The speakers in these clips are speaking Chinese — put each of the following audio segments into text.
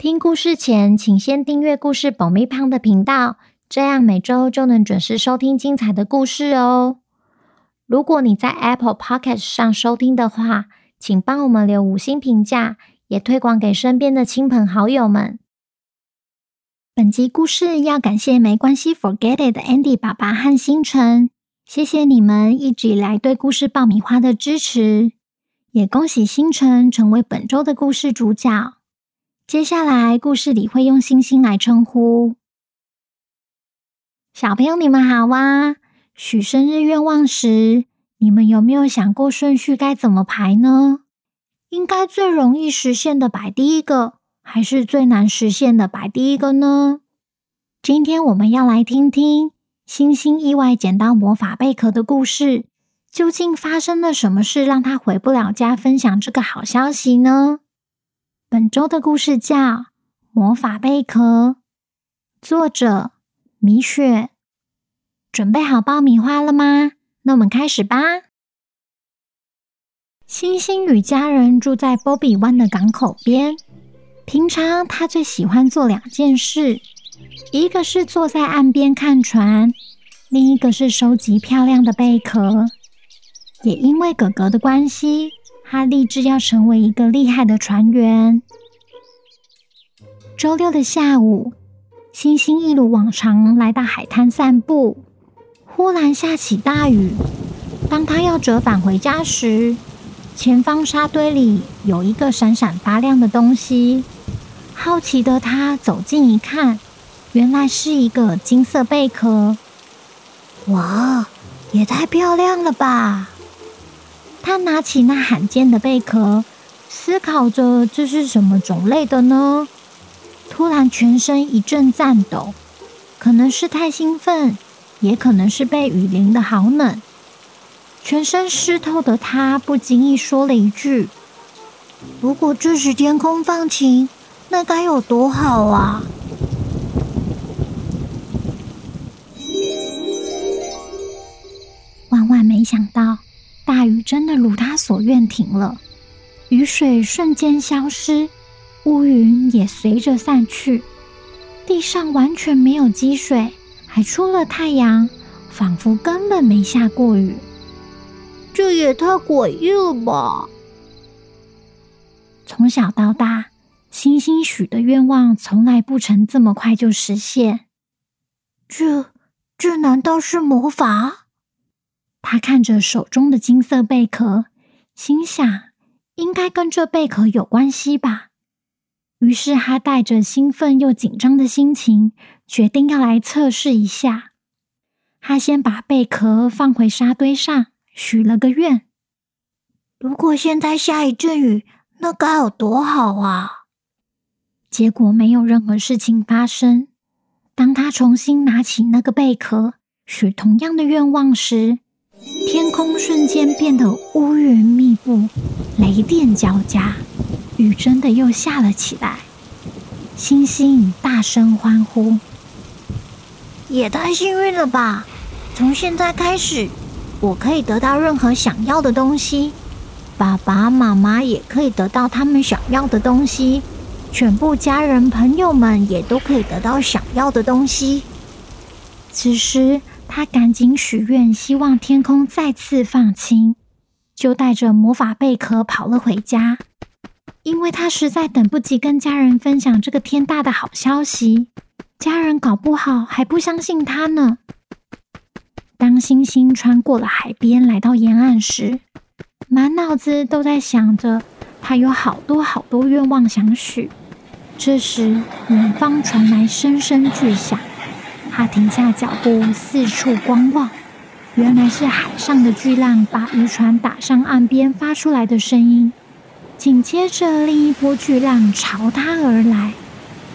听故事前，请先订阅故事爆米胖的频道，这样每周就能准时收听精彩的故事哦。如果你在 Apple Podcast 上收听的话，请帮我们留五星评价，也推广给身边的亲朋好友们。本集故事要感谢没关系 Forget It 的 Andy 爸爸和星辰，谢谢你们一直以来对故事爆米花的支持，也恭喜星辰成为本周的故事主角。接下来，故事里会用星星来称呼小朋友。你们好啊！许生日愿望时，你们有没有想过顺序该怎么排呢？应该最容易实现的摆第一个，还是最难实现的摆第一个呢？今天我们要来听听星星意外捡到魔法贝壳的故事。究竟发生了什么事，让他回不了家分享这个好消息呢？本周的故事叫《魔法贝壳》，作者米雪。准备好爆米花了吗？那我们开始吧。星星与家人住在波比湾的港口边。平常他最喜欢做两件事，一个是坐在岸边看船，另一个是收集漂亮的贝壳。也因为哥哥的关系。他立志要成为一个厉害的船员。周六的下午，星星一如往常来到海滩散步，忽然下起大雨。当他要折返回家时，前方沙堆里有一个闪闪发亮的东西。好奇的他走近一看，原来是一个金色贝壳。哇，也太漂亮了吧！他拿起那罕见的贝壳，思考着这是什么种类的呢？突然，全身一阵颤抖，可能是太兴奋，也可能是被雨淋得好冷。全身湿透的他不经意说了一句：“如果这时天空放晴，那该有多好啊！”万万没想到。大雨真的如他所愿停了，雨水瞬间消失，乌云也随着散去，地上完全没有积水，还出了太阳，仿佛根本没下过雨。这也太诡异了吧！从小到大，星星许的愿望从来不曾这么快就实现。这，这难道是魔法？他看着手中的金色贝壳，心想：应该跟这贝壳有关系吧。于是他带着兴奋又紧张的心情，决定要来测试一下。他先把贝壳放回沙堆上，许了个愿：如果现在下一阵雨，那该有多好啊！结果没有任何事情发生。当他重新拿起那个贝壳，许同样的愿望时，天空瞬间变得乌云密布，雷电交加，雨真的又下了起来。星星大声欢呼：“也太幸运了吧！从现在开始，我可以得到任何想要的东西，爸爸妈妈也可以得到他们想要的东西，全部家人朋友们也都可以得到想要的东西。”此时。他赶紧许愿，希望天空再次放晴，就带着魔法贝壳跑了回家。因为他实在等不及跟家人分享这个天大的好消息，家人搞不好还不相信他呢。当星星穿过了海边，来到沿岸时，满脑子都在想着他有好多好多愿望想许。这时，远方传来声声巨响。他停下脚步，四处观望。原来是海上的巨浪把渔船打上岸边发出来的声音。紧接着，另一波巨浪朝他而来，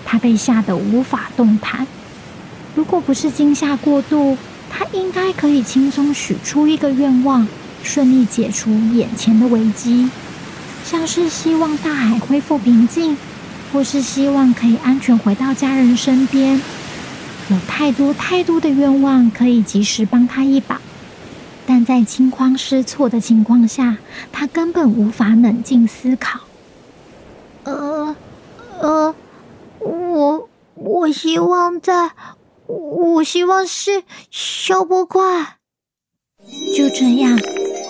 他被吓得无法动弹。如果不是惊吓过度，他应该可以轻松许出一个愿望，顺利解除眼前的危机，像是希望大海恢复平静，或是希望可以安全回到家人身边。有太多太多的愿望可以及时帮他一把，但在惊慌失措的情况下，他根本无法冷静思考。呃，呃，我我希望在。我希望是消波块。就这样，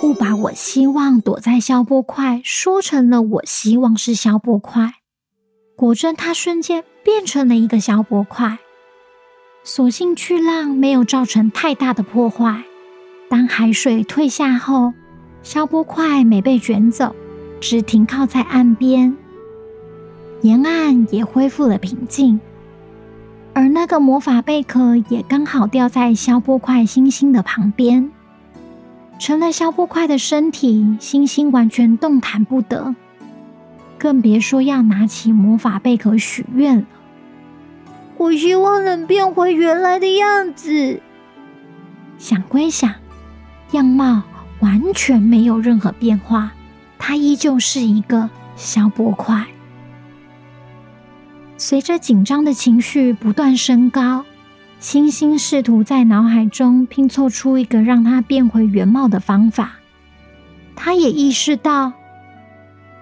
误把我希望躲在消波块说成了我希望是消波块。果真，它瞬间变成了一个消波块。所幸巨浪没有造成太大的破坏。当海水退下后，消波块没被卷走，只停靠在岸边，沿岸也恢复了平静。而那个魔法贝壳也刚好掉在消波块星星的旁边，成了消波块的身体。星星完全动弹不得，更别说要拿起魔法贝壳许愿了。我希望能变回原来的样子。想归想，样貌完全没有任何变化，它依旧是一个消波块。随着紧张的情绪不断升高，星星试图在脑海中拼凑出一个让他变回原貌的方法。他也意识到，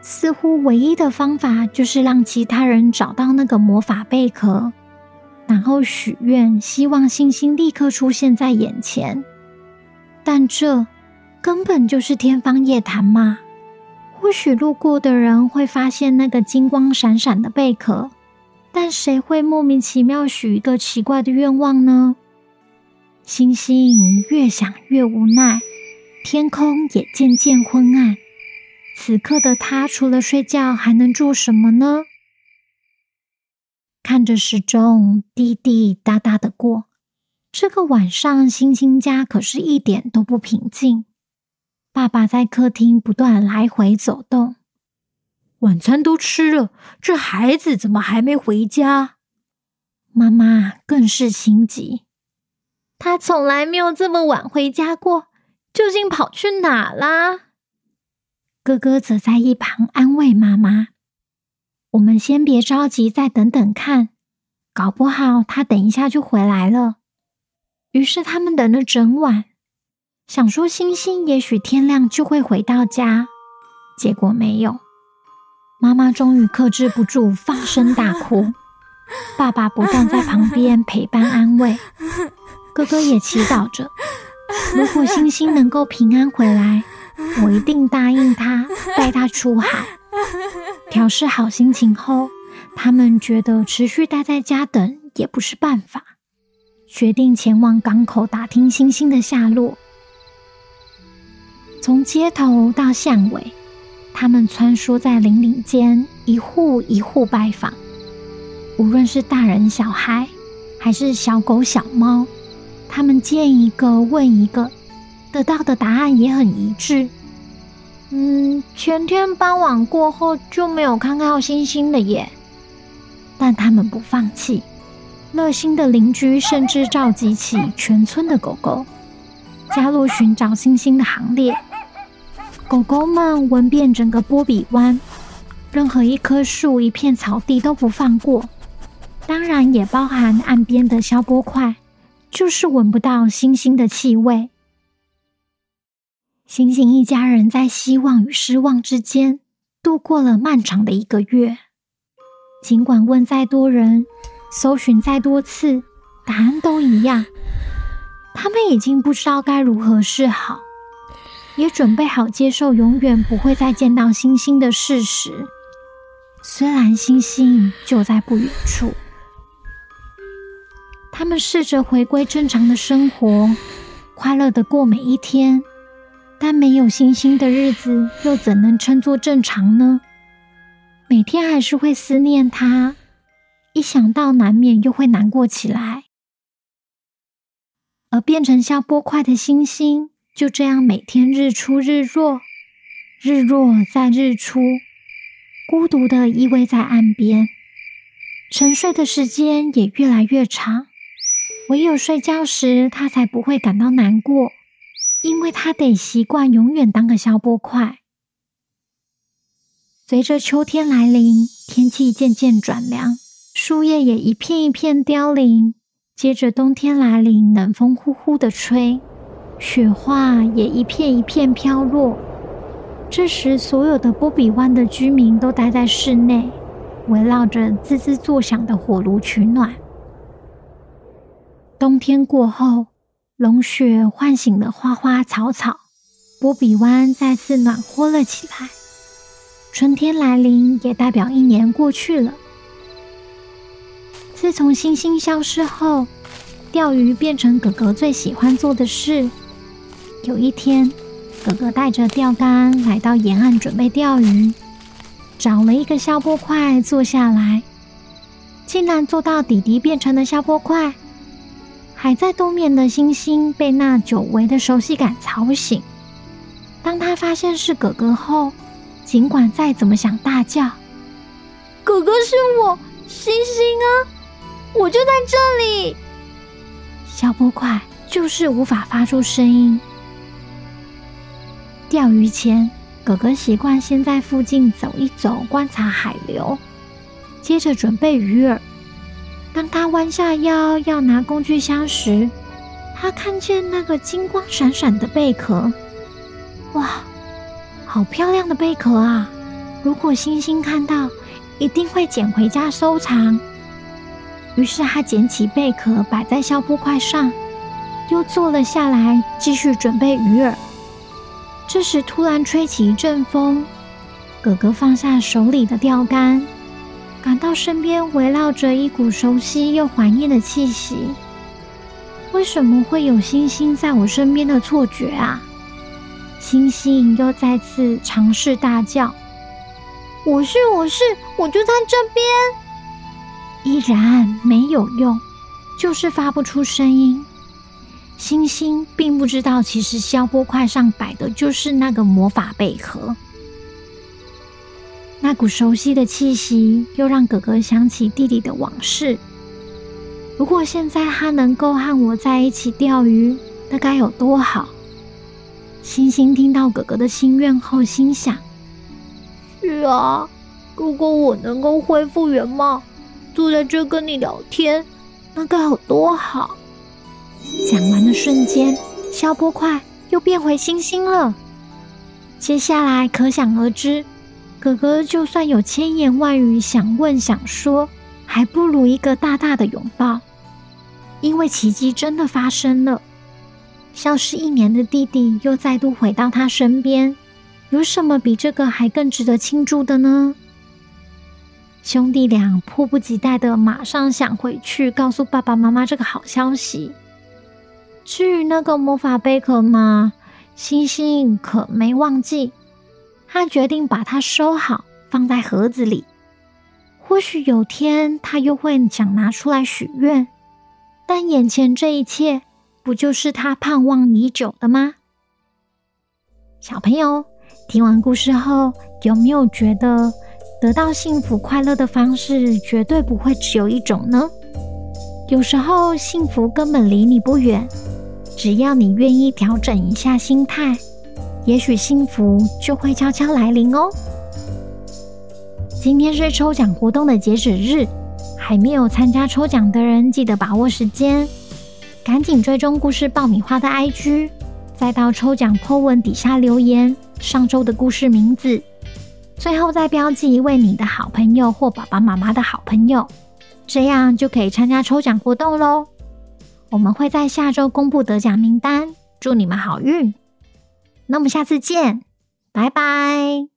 似乎唯一的方法就是让其他人找到那个魔法贝壳，然后许愿，希望星星立刻出现在眼前。但这根本就是天方夜谭嘛！或许路过的人会发现那个金光闪闪的贝壳。但谁会莫名其妙许一个奇怪的愿望呢？星星越想越无奈，天空也渐渐昏暗。此刻的他除了睡觉还能做什么呢？看着时钟滴滴答答的过，这个晚上星星家可是一点都不平静。爸爸在客厅不断来回走动。晚餐都吃了，这孩子怎么还没回家？妈妈更是心急，他从来没有这么晚回家过，究竟跑去哪啦？哥哥则在一旁安慰妈妈：“我们先别着急，再等等看，搞不好他等一下就回来了。”于是他们等了整晚，想说星星也许天亮就会回到家，结果没有。妈妈终于克制不住，放声大哭。爸爸不断在旁边陪伴安慰，哥哥也祈祷着：如果星星能够平安回来，我一定答应他，带他出海。调试好心情后，他们觉得持续待在家等也不是办法，决定前往港口打听星星的下落。从街头到巷尾。他们穿梭在林林间，一户一户拜访。无论是大人小孩，还是小狗小猫，他们见一个问一个，得到的答案也很一致。嗯，前天傍晚过后就没有看到星星了耶。但他们不放弃，热心的邻居甚至召集起全村的狗狗，加入寻找星星的行列。狗狗们闻遍整个波比湾，任何一棵树、一片草地都不放过，当然也包含岸边的消波块，就是闻不到星星的气味。星星一家人在希望与失望之间度过了漫长的一个月。尽管问再多人，搜寻再多次，答案都一样，他们已经不知道该如何是好。也准备好接受永远不会再见到星星的事实。虽然星星就在不远处，他们试着回归正常的生活，快乐的过每一天。但没有星星的日子又怎能称作正常呢？每天还是会思念他，一想到难免又会难过起来。而变成消波块的星星。就这样，每天日出日落，日落再日出，孤独地依偎在岸边，沉睡的时间也越来越长。唯有睡觉时，他才不会感到难过，因为他得习惯永远当个消波块。随着秋天来临，天气渐渐转凉，树叶也一片一片凋零。接着冬天来临，冷风呼呼的吹，雪花也一片一片飘落。这时，所有的波比湾的居民都待在室内，围绕着滋滋作响的火炉取暖。冬天过后，龙雪唤醒了花花草草，波比湾再次暖和了起来。春天来临，也代表一年过去了。自从星星消失后，钓鱼变成哥哥最喜欢做的事。有一天，哥哥带着钓竿来到沿岸准备钓鱼，找了一个消波块坐下来，竟然坐到底底变成了消波块。还在冬眠的星星被那久违的熟悉感吵醒。当他发现是哥哥后，尽管再怎么想大叫，哥哥是我，星星啊，我就在这里。小捕快就是无法发出声音。钓鱼前，哥哥习惯先在附近走一走，观察海流，接着准备鱼饵。当他弯下腰要拿工具箱时，他看见那个金光闪闪的贝壳。哇，好漂亮的贝壳啊！如果星星看到，一定会捡回家收藏。于是他捡起贝壳，摆在消波块上，又坐了下来，继续准备鱼饵。这时，突然吹起一阵风，哥哥放下手里的钓竿，感到身边围绕着一股熟悉又怀念的气息。为什么会有星星在我身边的错觉啊？星星又再次尝试大叫：“我是，我是，我就在这边。”依然没有用，就是发不出声音。星星并不知道，其实消波块上摆的就是那个魔法贝壳。那股熟悉的气息，又让哥哥想起弟弟的往事。如果现在他能够和我在一起钓鱼，那该有多好！星星听到哥哥的心愿后，心想：是啊，如果我能够恢复原貌，坐在这跟你聊天，那该有多好！讲完的瞬间，消波块又变回星星了。接下来可想而知，哥哥就算有千言万语想问想说，还不如一个大大的拥抱。因为奇迹真的发生了，消失一年的弟弟又再度回到他身边。有什么比这个还更值得庆祝的呢？兄弟俩迫不及待的马上想回去告诉爸爸妈妈这个好消息。至于那个魔法贝壳嘛，星星可没忘记。他决定把它收好，放在盒子里。或许有天他又会想拿出来许愿，但眼前这一切，不就是他盼望已久的吗？小朋友，听完故事后，有没有觉得得到幸福快乐的方式绝对不会只有一种呢？有时候幸福根本离你不远。只要你愿意调整一下心态，也许幸福就会悄悄来临哦。今天是抽奖活动的截止日，还没有参加抽奖的人，记得把握时间，赶紧追踪故事爆米花的 IG，再到抽奖 po 文底下留言上周的故事名字，最后再标记一位你的好朋友或爸爸妈妈的好朋友，这样就可以参加抽奖活动喽。我们会在下周公布得奖名单，祝你们好运。那我们下次见，拜拜。